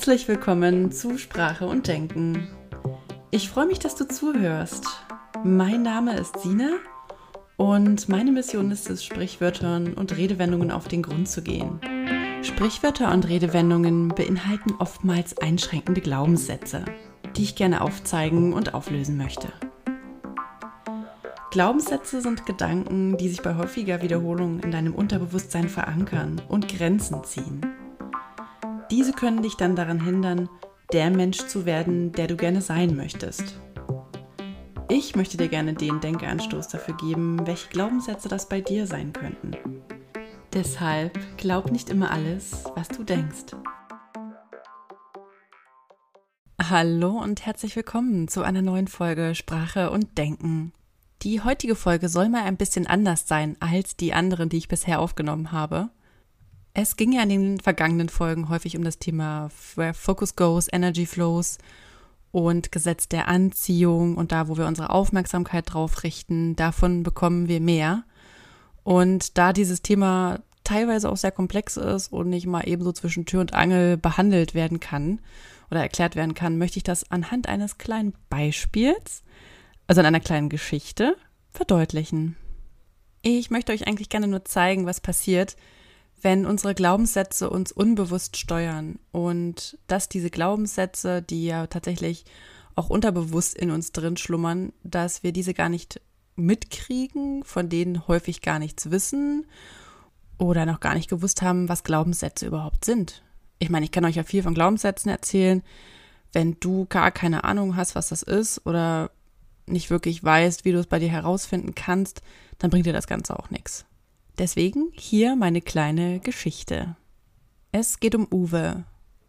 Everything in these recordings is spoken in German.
Herzlich willkommen zu Sprache und Denken. Ich freue mich, dass du zuhörst. Mein Name ist Sina und meine Mission ist es, Sprichwörtern und Redewendungen auf den Grund zu gehen. Sprichwörter und Redewendungen beinhalten oftmals einschränkende Glaubenssätze, die ich gerne aufzeigen und auflösen möchte. Glaubenssätze sind Gedanken, die sich bei häufiger Wiederholung in deinem Unterbewusstsein verankern und Grenzen ziehen. Diese können dich dann daran hindern, der Mensch zu werden, der du gerne sein möchtest. Ich möchte dir gerne den Denkeanstoß dafür geben, welche Glaubenssätze das bei dir sein könnten. Deshalb glaub nicht immer alles, was du denkst. Hallo und herzlich willkommen zu einer neuen Folge Sprache und Denken. Die heutige Folge soll mal ein bisschen anders sein als die anderen, die ich bisher aufgenommen habe. Es ging ja in den vergangenen Folgen häufig um das Thema Where Focus Goes, Energy Flows und Gesetz der Anziehung und da, wo wir unsere Aufmerksamkeit drauf richten, davon bekommen wir mehr. Und da dieses Thema teilweise auch sehr komplex ist und nicht mal ebenso zwischen Tür und Angel behandelt werden kann oder erklärt werden kann, möchte ich das anhand eines kleinen Beispiels, also in einer kleinen Geschichte, verdeutlichen. Ich möchte euch eigentlich gerne nur zeigen, was passiert, wenn unsere Glaubenssätze uns unbewusst steuern und dass diese Glaubenssätze, die ja tatsächlich auch unterbewusst in uns drin schlummern, dass wir diese gar nicht mitkriegen, von denen häufig gar nichts wissen oder noch gar nicht gewusst haben, was Glaubenssätze überhaupt sind. Ich meine, ich kann euch ja viel von Glaubenssätzen erzählen. Wenn du gar keine Ahnung hast, was das ist oder nicht wirklich weißt, wie du es bei dir herausfinden kannst, dann bringt dir das Ganze auch nichts. Deswegen hier meine kleine Geschichte. Es geht um Uwe.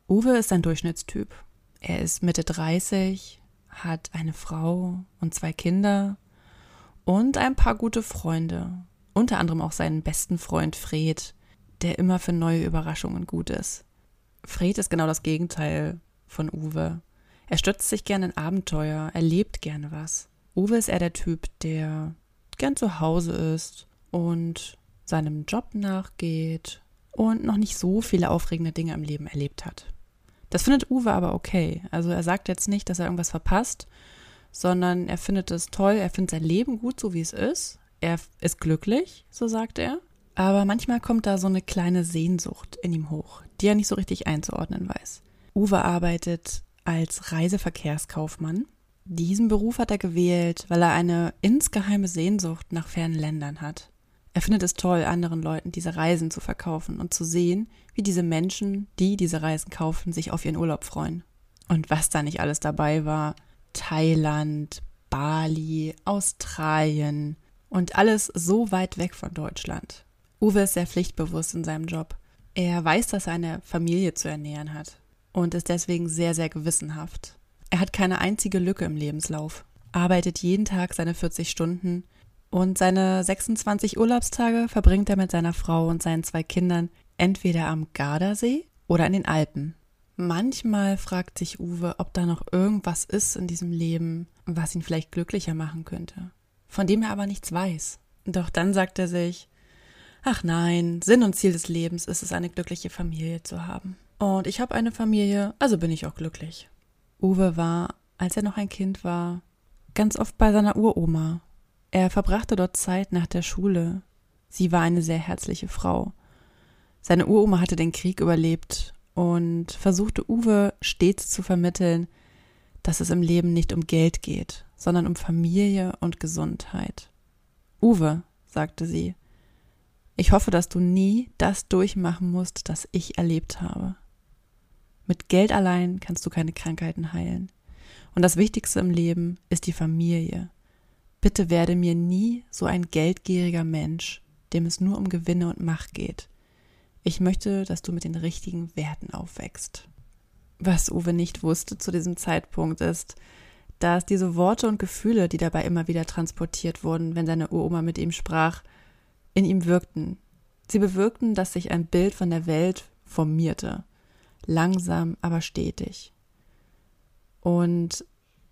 Uwe ist ein Durchschnittstyp. Er ist Mitte 30, hat eine Frau und zwei Kinder und ein paar gute Freunde. Unter anderem auch seinen besten Freund Fred, der immer für neue Überraschungen gut ist. Fred ist genau das Gegenteil von Uwe. Er stürzt sich gerne in Abenteuer, er lebt gerne was. Uwe ist eher der Typ, der gern zu Hause ist und seinem Job nachgeht und noch nicht so viele aufregende Dinge im Leben erlebt hat. Das findet Uwe aber okay. Also er sagt jetzt nicht, dass er irgendwas verpasst, sondern er findet es toll, er findet sein Leben gut, so wie es ist. Er ist glücklich, so sagt er. Aber manchmal kommt da so eine kleine Sehnsucht in ihm hoch, die er nicht so richtig einzuordnen weiß. Uwe arbeitet als Reiseverkehrskaufmann. Diesen Beruf hat er gewählt, weil er eine insgeheime Sehnsucht nach fernen Ländern hat. Er findet es toll, anderen Leuten diese Reisen zu verkaufen und zu sehen, wie diese Menschen, die diese Reisen kaufen, sich auf ihren Urlaub freuen. Und was da nicht alles dabei war. Thailand, Bali, Australien und alles so weit weg von Deutschland. Uwe ist sehr pflichtbewusst in seinem Job. Er weiß, dass er eine Familie zu ernähren hat und ist deswegen sehr, sehr gewissenhaft. Er hat keine einzige Lücke im Lebenslauf, arbeitet jeden Tag seine 40 Stunden und seine 26 Urlaubstage verbringt er mit seiner Frau und seinen zwei Kindern entweder am Gardasee oder in den Alpen. Manchmal fragt sich Uwe, ob da noch irgendwas ist in diesem Leben, was ihn vielleicht glücklicher machen könnte, von dem er aber nichts weiß. Doch dann sagt er sich, ach nein, Sinn und Ziel des Lebens ist es, eine glückliche Familie zu haben. Und ich habe eine Familie, also bin ich auch glücklich. Uwe war, als er noch ein Kind war, ganz oft bei seiner Uroma er verbrachte dort Zeit nach der Schule. Sie war eine sehr herzliche Frau. Seine Uroma hatte den Krieg überlebt und versuchte Uwe stets zu vermitteln, dass es im Leben nicht um Geld geht, sondern um Familie und Gesundheit. Uwe, sagte sie, ich hoffe, dass du nie das durchmachen musst, das ich erlebt habe. Mit Geld allein kannst du keine Krankheiten heilen. Und das Wichtigste im Leben ist die Familie. Bitte werde mir nie so ein geldgieriger Mensch, dem es nur um Gewinne und Macht geht. Ich möchte, dass du mit den richtigen Werten aufwächst. Was Uwe nicht wusste zu diesem Zeitpunkt ist, dass diese Worte und Gefühle, die dabei immer wieder transportiert wurden, wenn seine Uroma mit ihm sprach, in ihm wirkten. Sie bewirkten, dass sich ein Bild von der Welt formierte, langsam aber stetig. Und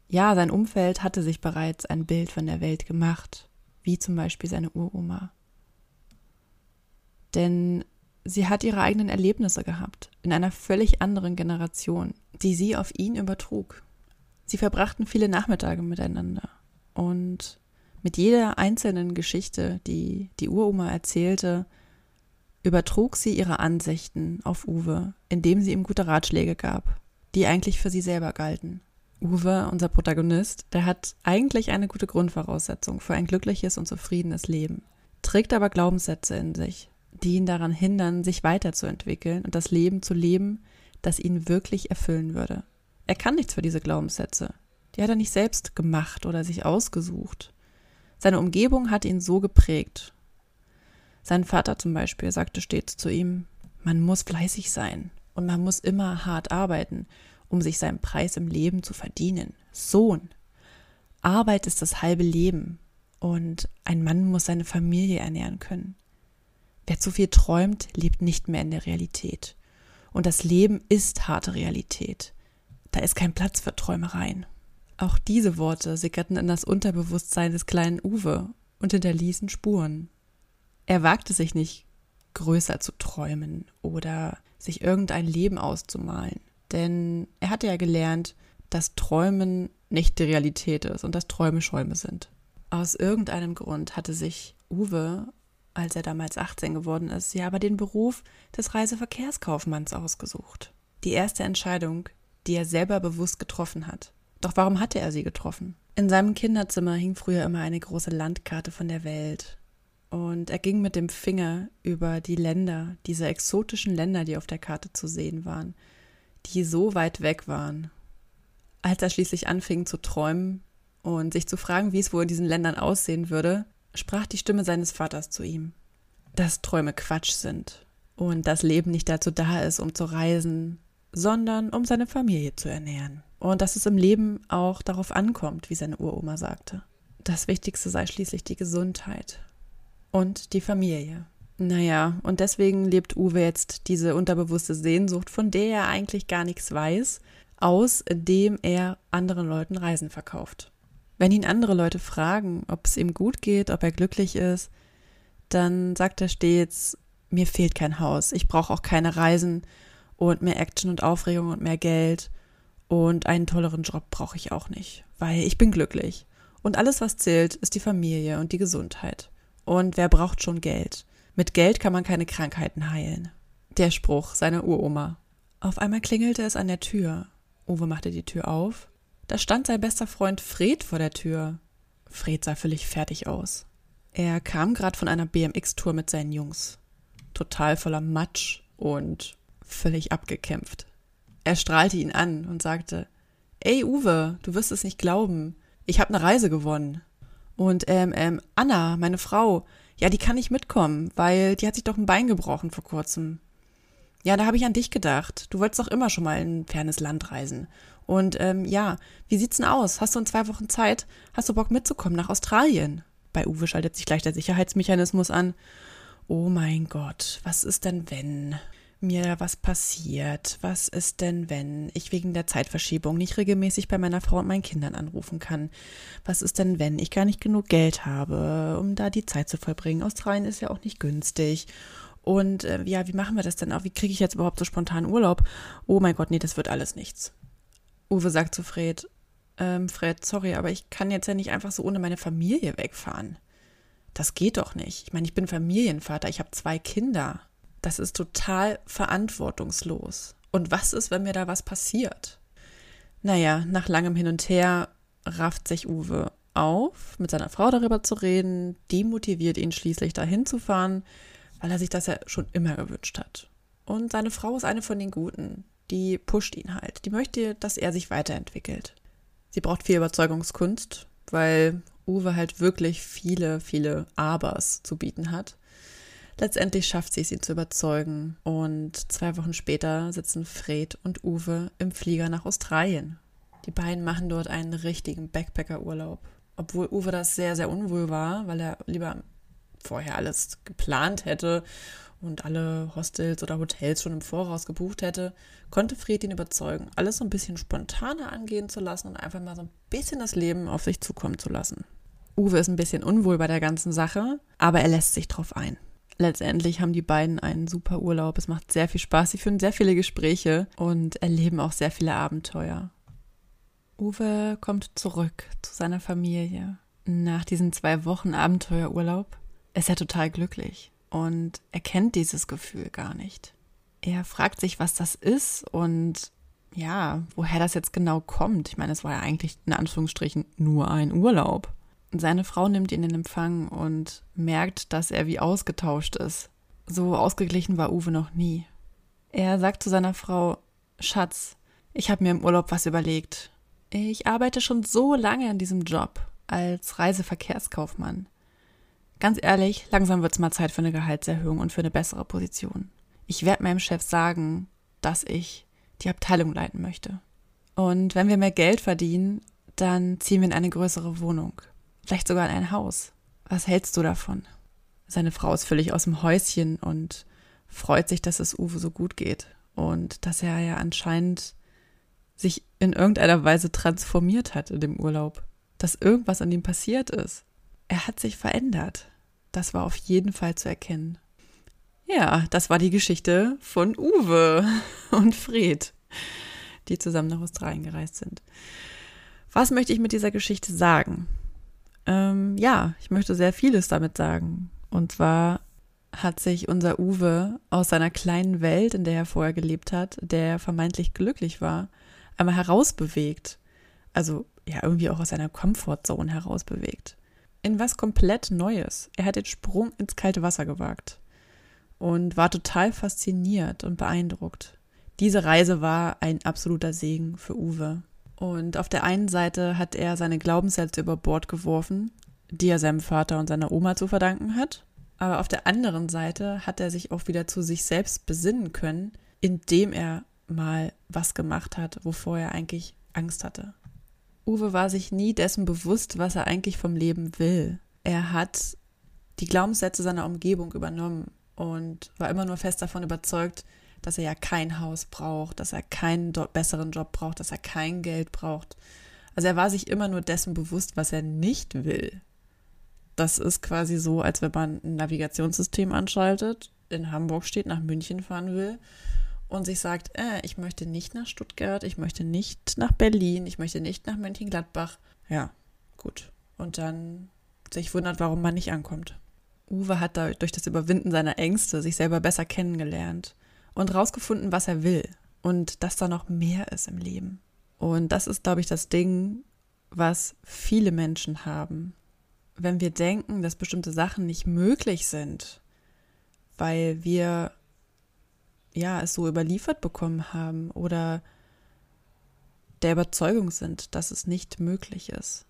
ja, sein Umfeld hatte sich bereits ein Bild von der Welt gemacht, wie zum Beispiel seine Uroma. Denn sie hat ihre eigenen Erlebnisse gehabt, in einer völlig anderen Generation, die sie auf ihn übertrug. Sie verbrachten viele Nachmittage miteinander und mit jeder einzelnen Geschichte, die die Uroma erzählte, übertrug sie ihre Ansichten auf Uwe, indem sie ihm gute Ratschläge gab, die eigentlich für sie selber galten. Uwe, unser Protagonist, der hat eigentlich eine gute Grundvoraussetzung für ein glückliches und zufriedenes Leben, trägt aber Glaubenssätze in sich, die ihn daran hindern, sich weiterzuentwickeln und das Leben zu leben, das ihn wirklich erfüllen würde. Er kann nichts für diese Glaubenssätze. Die hat er nicht selbst gemacht oder sich ausgesucht. Seine Umgebung hat ihn so geprägt. Sein Vater zum Beispiel sagte stets zu ihm, man muss fleißig sein und man muss immer hart arbeiten, um sich seinen Preis im Leben zu verdienen. Sohn. Arbeit ist das halbe Leben und ein Mann muss seine Familie ernähren können. Wer zu viel träumt, lebt nicht mehr in der Realität. Und das Leben ist harte Realität. Da ist kein Platz für Träumereien. Auch diese Worte sickerten in das Unterbewusstsein des kleinen Uwe und hinterließen Spuren. Er wagte sich nicht, größer zu träumen oder sich irgendein Leben auszumalen. Denn er hatte ja gelernt, dass Träumen nicht die Realität ist und dass Träume Schäume sind. Aus irgendeinem Grund hatte sich Uwe als er damals 18 geworden ist, ja aber den Beruf des Reiseverkehrskaufmanns ausgesucht. Die erste Entscheidung, die er selber bewusst getroffen hat. Doch warum hatte er sie getroffen? In seinem Kinderzimmer hing früher immer eine große Landkarte von der Welt. Und er ging mit dem Finger über die Länder, diese exotischen Länder, die auf der Karte zu sehen waren, die so weit weg waren. Als er schließlich anfing zu träumen und sich zu fragen, wie es wohl in diesen Ländern aussehen würde, sprach die Stimme seines Vaters zu ihm, dass Träume Quatsch sind und das Leben nicht dazu da ist, um zu reisen, sondern um seine Familie zu ernähren. Und dass es im Leben auch darauf ankommt, wie seine Uroma sagte. Das Wichtigste sei schließlich die Gesundheit und die Familie. Naja, und deswegen lebt Uwe jetzt diese unterbewusste Sehnsucht, von der er eigentlich gar nichts weiß, aus, indem er anderen Leuten Reisen verkauft. Wenn ihn andere Leute fragen, ob es ihm gut geht, ob er glücklich ist, dann sagt er stets, mir fehlt kein Haus, ich brauche auch keine Reisen und mehr Action und Aufregung und mehr Geld und einen tolleren Job brauche ich auch nicht, weil ich bin glücklich. Und alles, was zählt, ist die Familie und die Gesundheit. Und wer braucht schon Geld? Mit Geld kann man keine Krankheiten heilen. Der Spruch seiner Uroma. Auf einmal klingelte es an der Tür. Uwe machte die Tür auf da stand sein bester Freund Fred vor der Tür. Fred sah völlig fertig aus. Er kam gerade von einer BMX-Tour mit seinen Jungs. Total voller Matsch und völlig abgekämpft. Er strahlte ihn an und sagte, Ey Uwe, du wirst es nicht glauben. Ich habe eine Reise gewonnen. Und ähm, ähm, Anna, meine Frau, ja, die kann nicht mitkommen, weil die hat sich doch ein Bein gebrochen vor kurzem. Ja, da habe ich an dich gedacht. Du wolltest doch immer schon mal in ein fernes Land reisen. Und ähm, ja, wie sieht's denn aus? Hast du in zwei Wochen Zeit? Hast du Bock mitzukommen nach Australien? Bei Uwe schaltet sich gleich der Sicherheitsmechanismus an. Oh mein Gott, was ist denn, wenn mir was passiert? Was ist denn, wenn ich wegen der Zeitverschiebung nicht regelmäßig bei meiner Frau und meinen Kindern anrufen kann? Was ist denn, wenn ich gar nicht genug Geld habe, um da die Zeit zu verbringen? Australien ist ja auch nicht günstig. Und äh, ja, wie machen wir das denn auch? Wie kriege ich jetzt überhaupt so spontan Urlaub? Oh mein Gott, nee, das wird alles nichts. Uwe sagt zu Fred, ähm, Fred, sorry, aber ich kann jetzt ja nicht einfach so ohne meine Familie wegfahren. Das geht doch nicht. Ich meine, ich bin Familienvater, ich habe zwei Kinder. Das ist total verantwortungslos. Und was ist, wenn mir da was passiert? Naja, nach langem Hin und Her rafft sich Uwe auf, mit seiner Frau darüber zu reden, die motiviert ihn schließlich dahin zu fahren, weil er sich das ja schon immer gewünscht hat. Und seine Frau ist eine von den Guten die pusht ihn halt. Die möchte, dass er sich weiterentwickelt. Sie braucht viel Überzeugungskunst, weil Uwe halt wirklich viele, viele Abers zu bieten hat. Letztendlich schafft sie es, ihn zu überzeugen. Und zwei Wochen später sitzen Fred und Uwe im Flieger nach Australien. Die beiden machen dort einen richtigen Backpacker-Urlaub. Obwohl Uwe das sehr, sehr unwohl war, weil er lieber vorher alles geplant hätte und alle Hostels oder Hotels schon im Voraus gebucht hätte, konnte Fred ihn überzeugen, alles so ein bisschen spontaner angehen zu lassen und einfach mal so ein bisschen das Leben auf sich zukommen zu lassen. Uwe ist ein bisschen unwohl bei der ganzen Sache, aber er lässt sich drauf ein. Letztendlich haben die beiden einen super Urlaub. Es macht sehr viel Spaß. Sie führen sehr viele Gespräche und erleben auch sehr viele Abenteuer. Uwe kommt zurück zu seiner Familie. Nach diesen zwei Wochen Abenteuerurlaub ist er total glücklich und er kennt dieses Gefühl gar nicht. Er fragt sich, was das ist und ja, woher das jetzt genau kommt. Ich meine, es war ja eigentlich in Anführungsstrichen nur ein Urlaub. Seine Frau nimmt ihn in Empfang und merkt, dass er wie ausgetauscht ist. So ausgeglichen war Uwe noch nie. Er sagt zu seiner Frau, Schatz, ich habe mir im Urlaub was überlegt. Ich arbeite schon so lange in diesem Job als Reiseverkehrskaufmann. Ganz ehrlich, langsam wird es mal Zeit für eine Gehaltserhöhung und für eine bessere Position. Ich werde meinem Chef sagen, dass ich die Abteilung leiten möchte. Und wenn wir mehr Geld verdienen, dann ziehen wir in eine größere Wohnung vielleicht sogar in ein Haus. Was hältst du davon? Seine Frau ist völlig aus dem Häuschen und freut sich, dass es Uwe so gut geht und dass er ja anscheinend sich in irgendeiner Weise transformiert hat in dem Urlaub, dass irgendwas an ihm passiert ist. Er hat sich verändert. Das war auf jeden Fall zu erkennen. Ja, das war die Geschichte von Uwe und Fred, die zusammen nach Australien gereist sind. Was möchte ich mit dieser Geschichte sagen? Ähm, ja, ich möchte sehr vieles damit sagen. Und zwar hat sich unser Uwe aus seiner kleinen Welt, in der er vorher gelebt hat, der vermeintlich glücklich war, einmal herausbewegt. Also ja, irgendwie auch aus seiner Comfortzone herausbewegt. In was komplett Neues. Er hat den Sprung ins kalte Wasser gewagt und war total fasziniert und beeindruckt. Diese Reise war ein absoluter Segen für Uwe. Und auf der einen Seite hat er seine Glaubenssätze über Bord geworfen, die er seinem Vater und seiner Oma zu verdanken hat. Aber auf der anderen Seite hat er sich auch wieder zu sich selbst besinnen können, indem er mal was gemacht hat, wovor er eigentlich Angst hatte. Uwe war sich nie dessen bewusst, was er eigentlich vom Leben will. Er hat die Glaubenssätze seiner Umgebung übernommen und war immer nur fest davon überzeugt, dass er ja kein Haus braucht, dass er keinen besseren Job braucht, dass er kein Geld braucht. Also er war sich immer nur dessen bewusst, was er nicht will. Das ist quasi so, als wenn man ein Navigationssystem anschaltet, in Hamburg steht, nach München fahren will und sich sagt, äh, ich möchte nicht nach Stuttgart, ich möchte nicht nach Berlin, ich möchte nicht nach Mönchengladbach. Ja, gut. Und dann sich wundert, warum man nicht ankommt. Uwe hat da durch das Überwinden seiner Ängste sich selber besser kennengelernt und rausgefunden, was er will und dass da noch mehr ist im Leben. Und das ist, glaube ich, das Ding, was viele Menschen haben. Wenn wir denken, dass bestimmte Sachen nicht möglich sind, weil wir ja es so überliefert bekommen haben oder der Überzeugung sind, dass es nicht möglich ist,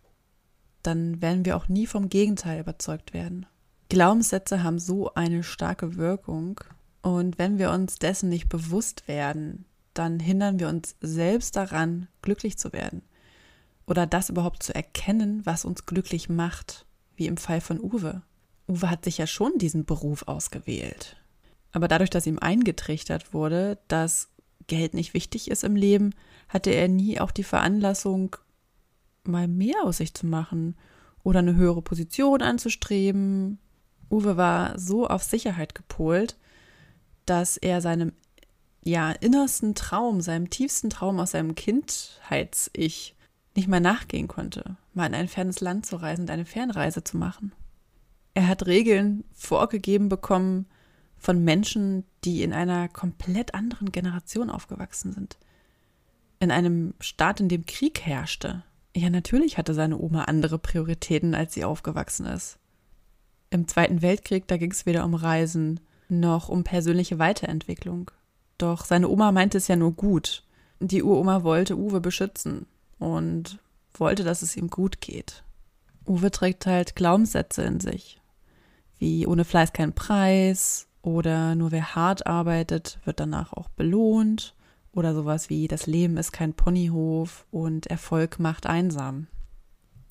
dann werden wir auch nie vom Gegenteil überzeugt werden. Glaubenssätze haben so eine starke Wirkung und wenn wir uns dessen nicht bewusst werden, dann hindern wir uns selbst daran, glücklich zu werden. Oder das überhaupt zu erkennen, was uns glücklich macht, wie im Fall von Uwe. Uwe hat sich ja schon diesen Beruf ausgewählt. Aber dadurch, dass ihm eingetrichtert wurde, dass Geld nicht wichtig ist im Leben, hatte er nie auch die Veranlassung, mal mehr aus sich zu machen oder eine höhere Position anzustreben. Uwe war so auf Sicherheit gepolt, dass er seinem ja, innersten Traum, seinem tiefsten Traum aus seinem Kindheits-Ich nicht mehr nachgehen konnte, mal in ein fernes Land zu reisen und eine Fernreise zu machen. Er hat Regeln vorgegeben bekommen von Menschen, die in einer komplett anderen Generation aufgewachsen sind. In einem Staat, in dem Krieg herrschte. Ja, natürlich hatte seine Oma andere Prioritäten, als sie aufgewachsen ist. Im Zweiten Weltkrieg, da ging es weder um Reisen noch um persönliche Weiterentwicklung. Doch seine Oma meinte es ja nur gut. Die Uroma wollte Uwe beschützen und wollte, dass es ihm gut geht. Uwe trägt halt Glaubenssätze in sich, wie ohne Fleiß kein Preis oder nur wer hart arbeitet, wird danach auch belohnt oder sowas wie das Leben ist kein Ponyhof und Erfolg macht einsam.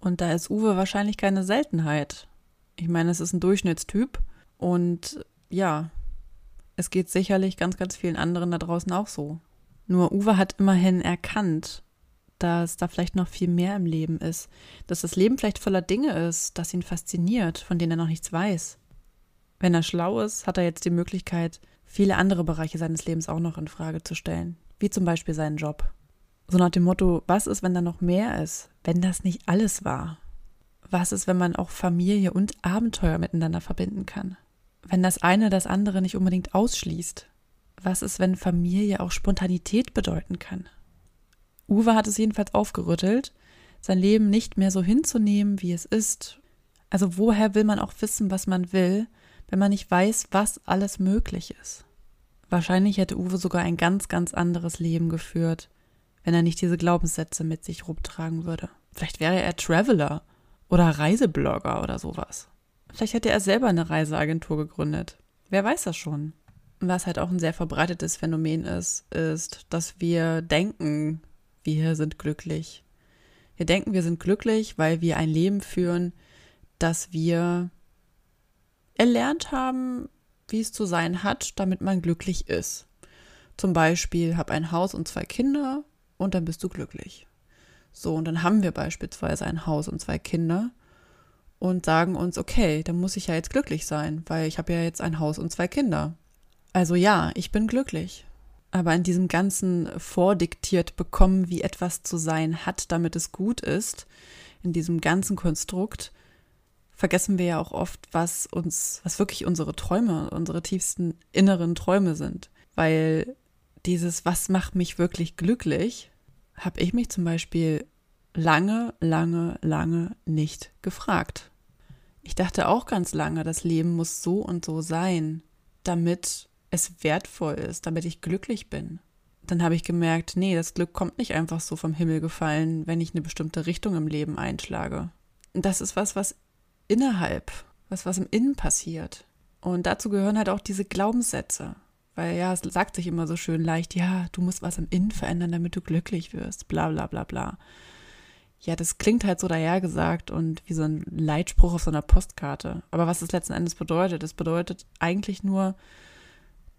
Und da ist Uwe wahrscheinlich keine Seltenheit. Ich meine, es ist ein Durchschnittstyp und ja, es geht sicherlich ganz, ganz vielen anderen da draußen auch so. Nur Uwe hat immerhin erkannt, dass da vielleicht noch viel mehr im Leben ist, dass das Leben vielleicht voller Dinge ist, das ihn fasziniert, von denen er noch nichts weiß. Wenn er schlau ist, hat er jetzt die Möglichkeit, viele andere Bereiche seines Lebens auch noch in Frage zu stellen, wie zum Beispiel seinen Job. So nach dem Motto, was ist, wenn da noch mehr ist, wenn das nicht alles war? Was ist, wenn man auch Familie und Abenteuer miteinander verbinden kann? Wenn das eine das andere nicht unbedingt ausschließt? Was ist, wenn Familie auch Spontanität bedeuten kann? Uwe hat es jedenfalls aufgerüttelt, sein Leben nicht mehr so hinzunehmen, wie es ist. Also woher will man auch wissen, was man will, wenn man nicht weiß, was alles möglich ist? Wahrscheinlich hätte Uwe sogar ein ganz, ganz anderes Leben geführt, wenn er nicht diese Glaubenssätze mit sich rumtragen würde. Vielleicht wäre er Traveler oder Reiseblogger oder sowas. Vielleicht hätte er selber eine Reiseagentur gegründet. Wer weiß das schon? Was halt auch ein sehr verbreitetes Phänomen ist, ist, dass wir denken, wir sind glücklich. Wir denken, wir sind glücklich, weil wir ein Leben führen, das wir erlernt haben, wie es zu sein hat, damit man glücklich ist. Zum Beispiel, hab ein Haus und zwei Kinder und dann bist du glücklich. So, und dann haben wir beispielsweise ein Haus und zwei Kinder und sagen uns, okay, dann muss ich ja jetzt glücklich sein, weil ich habe ja jetzt ein Haus und zwei Kinder. Also ja, ich bin glücklich. Aber in diesem ganzen vordiktiert bekommen, wie etwas zu sein hat, damit es gut ist, in diesem ganzen Konstrukt, vergessen wir ja auch oft, was uns, was wirklich unsere Träume, unsere tiefsten inneren Träume sind. Weil dieses, was macht mich wirklich glücklich, habe ich mich zum Beispiel lange, lange, lange nicht gefragt. Ich dachte auch ganz lange, das Leben muss so und so sein, damit es wertvoll ist, damit ich glücklich bin. Dann habe ich gemerkt, nee, das Glück kommt nicht einfach so vom Himmel gefallen, wenn ich eine bestimmte Richtung im Leben einschlage. Das ist was, was innerhalb, was, was im Innen passiert. Und dazu gehören halt auch diese Glaubenssätze. Weil ja, es sagt sich immer so schön leicht, ja, du musst was im Innen verändern, damit du glücklich wirst, bla bla bla bla. Ja, das klingt halt so dahergesagt und wie so ein Leitspruch auf so einer Postkarte. Aber was es letzten Endes bedeutet, es bedeutet eigentlich nur,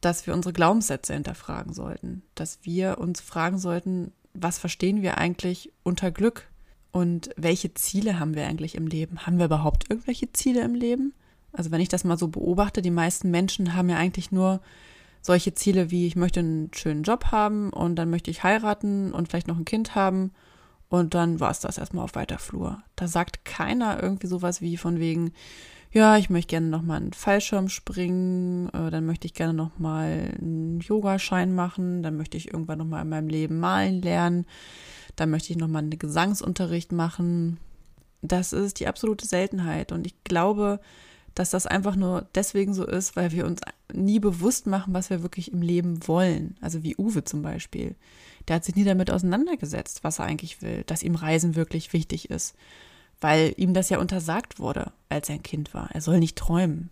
dass wir unsere Glaubenssätze hinterfragen sollten. Dass wir uns fragen sollten, was verstehen wir eigentlich unter Glück? Und welche Ziele haben wir eigentlich im Leben? Haben wir überhaupt irgendwelche Ziele im Leben? Also wenn ich das mal so beobachte, die meisten Menschen haben ja eigentlich nur solche Ziele wie, ich möchte einen schönen Job haben und dann möchte ich heiraten und vielleicht noch ein Kind haben und dann war es das erstmal auf weiter Flur. Da sagt keiner irgendwie sowas wie von wegen, ja, ich möchte gerne nochmal einen Fallschirm springen, äh, dann möchte ich gerne nochmal einen Yogaschein machen, dann möchte ich irgendwann nochmal in meinem Leben malen lernen, dann möchte ich nochmal einen Gesangsunterricht machen. Das ist die absolute Seltenheit und ich glaube, dass das einfach nur deswegen so ist, weil wir uns nie bewusst machen, was wir wirklich im Leben wollen. Also wie Uwe zum Beispiel. Der hat sich nie damit auseinandergesetzt, was er eigentlich will, dass ihm Reisen wirklich wichtig ist. Weil ihm das ja untersagt wurde, als er ein Kind war. Er soll nicht träumen.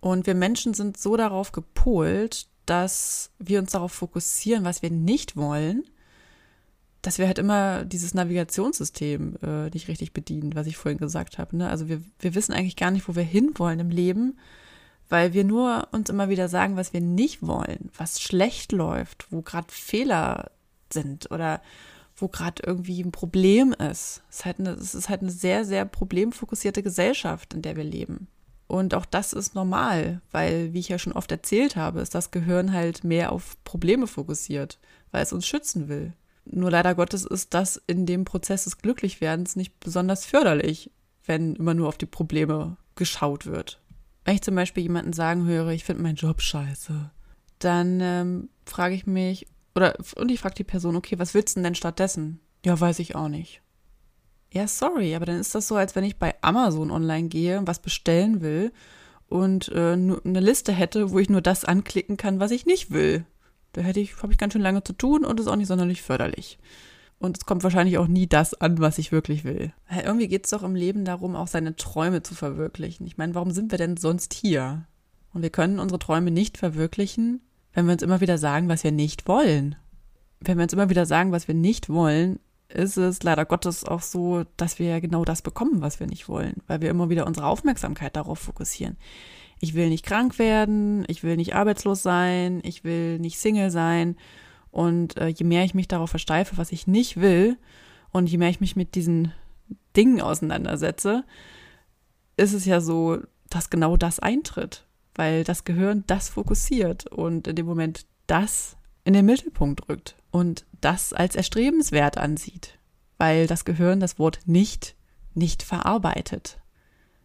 Und wir Menschen sind so darauf gepolt, dass wir uns darauf fokussieren, was wir nicht wollen dass wir halt immer dieses Navigationssystem äh, nicht richtig bedienen, was ich vorhin gesagt habe. Ne? Also wir, wir wissen eigentlich gar nicht, wo wir hinwollen im Leben, weil wir nur uns immer wieder sagen, was wir nicht wollen, was schlecht läuft, wo gerade Fehler sind oder wo gerade irgendwie ein Problem ist. Es ist, halt eine, es ist halt eine sehr, sehr problemfokussierte Gesellschaft, in der wir leben. Und auch das ist normal, weil, wie ich ja schon oft erzählt habe, ist das Gehirn halt mehr auf Probleme fokussiert, weil es uns schützen will. Nur leider Gottes ist das in dem Prozess des Glücklichwerdens nicht besonders förderlich, wenn immer nur auf die Probleme geschaut wird. Wenn ich zum Beispiel jemanden sagen höre, ich finde meinen Job scheiße, dann ähm, frage ich mich, oder und ich frage die Person, okay, was willst du denn stattdessen? Ja, weiß ich auch nicht. Ja, sorry, aber dann ist das so, als wenn ich bei Amazon online gehe und was bestellen will und äh, eine Liste hätte, wo ich nur das anklicken kann, was ich nicht will. Da hätte ich, habe ich ganz schön lange zu tun und ist auch nicht sonderlich förderlich. Und es kommt wahrscheinlich auch nie das an, was ich wirklich will. Irgendwie geht es doch im Leben darum, auch seine Träume zu verwirklichen. Ich meine, warum sind wir denn sonst hier? Und wir können unsere Träume nicht verwirklichen, wenn wir uns immer wieder sagen, was wir nicht wollen. Wenn wir uns immer wieder sagen, was wir nicht wollen, ist es leider Gottes auch so, dass wir genau das bekommen, was wir nicht wollen, weil wir immer wieder unsere Aufmerksamkeit darauf fokussieren ich will nicht krank werden, ich will nicht arbeitslos sein, ich will nicht Single sein. Und äh, je mehr ich mich darauf versteife, was ich nicht will, und je mehr ich mich mit diesen Dingen auseinandersetze, ist es ja so, dass genau das eintritt. Weil das Gehirn das fokussiert und in dem Moment das in den Mittelpunkt rückt und das als erstrebenswert ansieht, weil das Gehirn das Wort nicht nicht verarbeitet.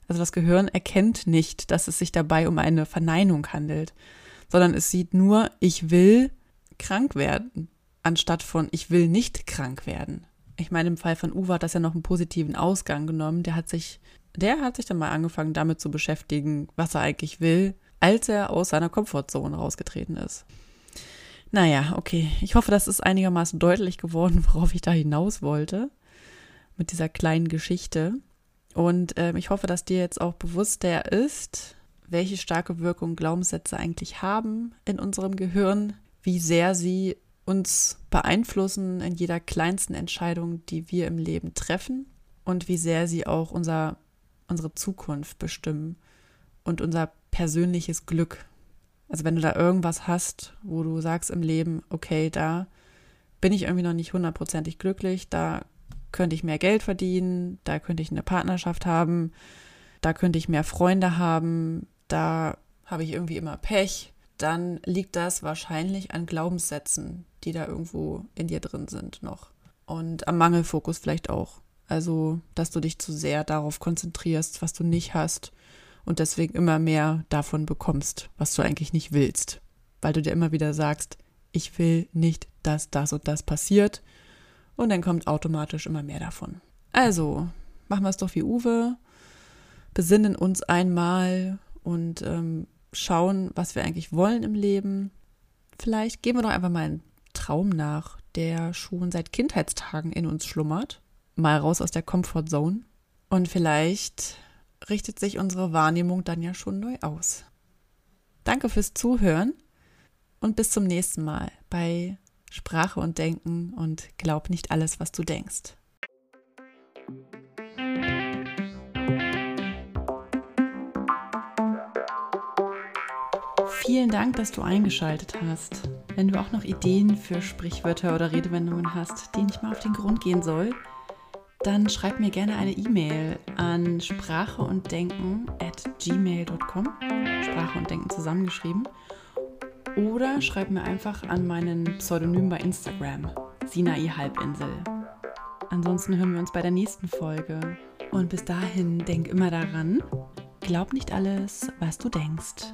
Also das Gehirn erkennt nicht, dass es sich dabei um eine Verneinung handelt, sondern es sieht nur, ich will krank werden, anstatt von ich will nicht krank werden. Ich meine, im Fall von Uwe hat das ja noch einen positiven Ausgang genommen. Der hat sich, der hat sich dann mal angefangen, damit zu beschäftigen, was er eigentlich will, als er aus seiner Komfortzone rausgetreten ist. Naja, okay. Ich hoffe, das ist einigermaßen deutlich geworden, worauf ich da hinaus wollte. Mit dieser kleinen Geschichte. Und äh, ich hoffe, dass dir jetzt auch bewusster ist, welche starke Wirkung Glaubenssätze eigentlich haben in unserem Gehirn, wie sehr sie uns beeinflussen in jeder kleinsten Entscheidung, die wir im Leben treffen und wie sehr sie auch unser, unsere Zukunft bestimmen und unser persönliches Glück. Also wenn du da irgendwas hast, wo du sagst im Leben, okay, da bin ich irgendwie noch nicht hundertprozentig glücklich, da könnte ich mehr Geld verdienen, da könnte ich eine Partnerschaft haben, da könnte ich mehr Freunde haben, da habe ich irgendwie immer Pech, dann liegt das wahrscheinlich an Glaubenssätzen, die da irgendwo in dir drin sind noch. Und am Mangelfokus vielleicht auch. Also, dass du dich zu sehr darauf konzentrierst, was du nicht hast und deswegen immer mehr davon bekommst, was du eigentlich nicht willst. Weil du dir immer wieder sagst, ich will nicht, dass das und das passiert und dann kommt automatisch immer mehr davon. Also, machen wir es doch wie Uwe, besinnen uns einmal und ähm, schauen, was wir eigentlich wollen im Leben. Vielleicht gehen wir doch einfach mal einen Traum nach, der schon seit Kindheitstagen in uns schlummert. Mal raus aus der Comfortzone. Und vielleicht richtet sich unsere Wahrnehmung dann ja schon neu aus. Danke fürs Zuhören und bis zum nächsten Mal bei Sprache und Denken und glaub nicht alles, was du denkst. Vielen Dank, dass du eingeschaltet hast. Wenn du auch noch Ideen für Sprichwörter oder Redewendungen hast, denen ich mal auf den Grund gehen soll, dann schreib mir gerne eine E-Mail an sprache und denken at gmail.com. Sprache und Denken zusammengeschrieben. Oder schreib mir einfach an meinen Pseudonym bei Instagram, Sinai Halbinsel. Ansonsten hören wir uns bei der nächsten Folge. Und bis dahin denk immer daran, glaub nicht alles, was du denkst.